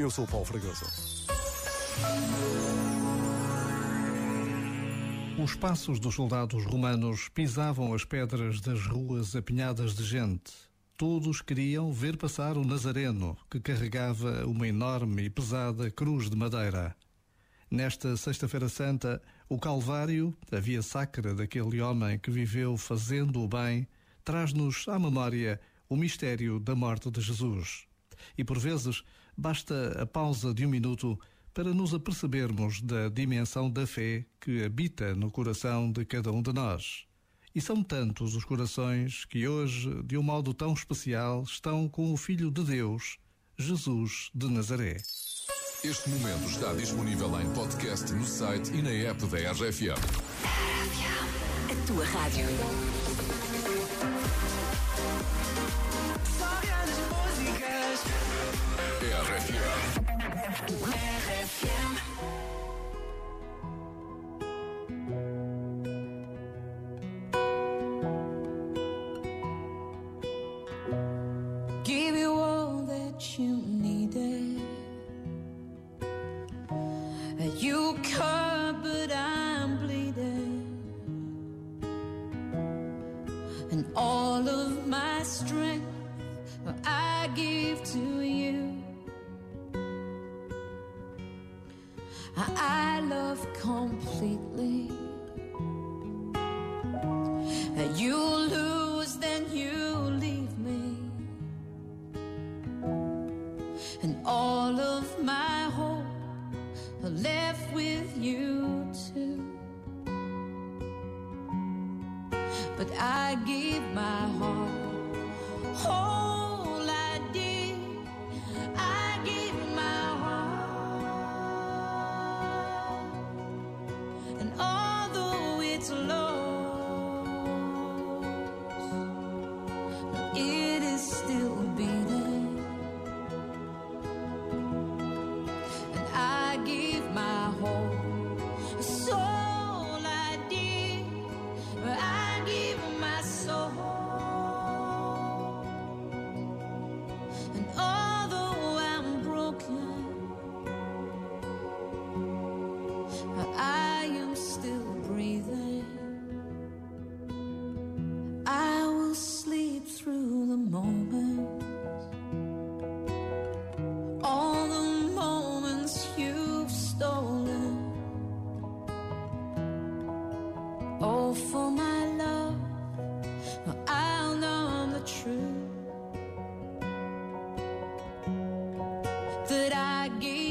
Eu sou o Paulo Fragoso. Os passos dos soldados romanos pisavam as pedras das ruas apinhadas de gente. Todos queriam ver passar o Nazareno, que carregava uma enorme e pesada cruz de madeira. Nesta Sexta-feira Santa, o Calvário, a via sacra daquele homem que viveu fazendo o bem, traz-nos à memória o mistério da morte de Jesus. E por vezes basta a pausa de um minuto para nos apercebermos da dimensão da fé que habita no coração de cada um de nós. E são tantos os corações que hoje, de um modo tão especial, estão com o Filho de Deus, Jesus de Nazaré. Este momento está disponível em podcast no site e na app da RFM. A tua rádio. You cut, but I'm bleeding. And all of my strength I give to you. I love completely. And you lose, then you leave me. And all of my left with you too. But I give my heart. For my love, I'll know the truth that I gave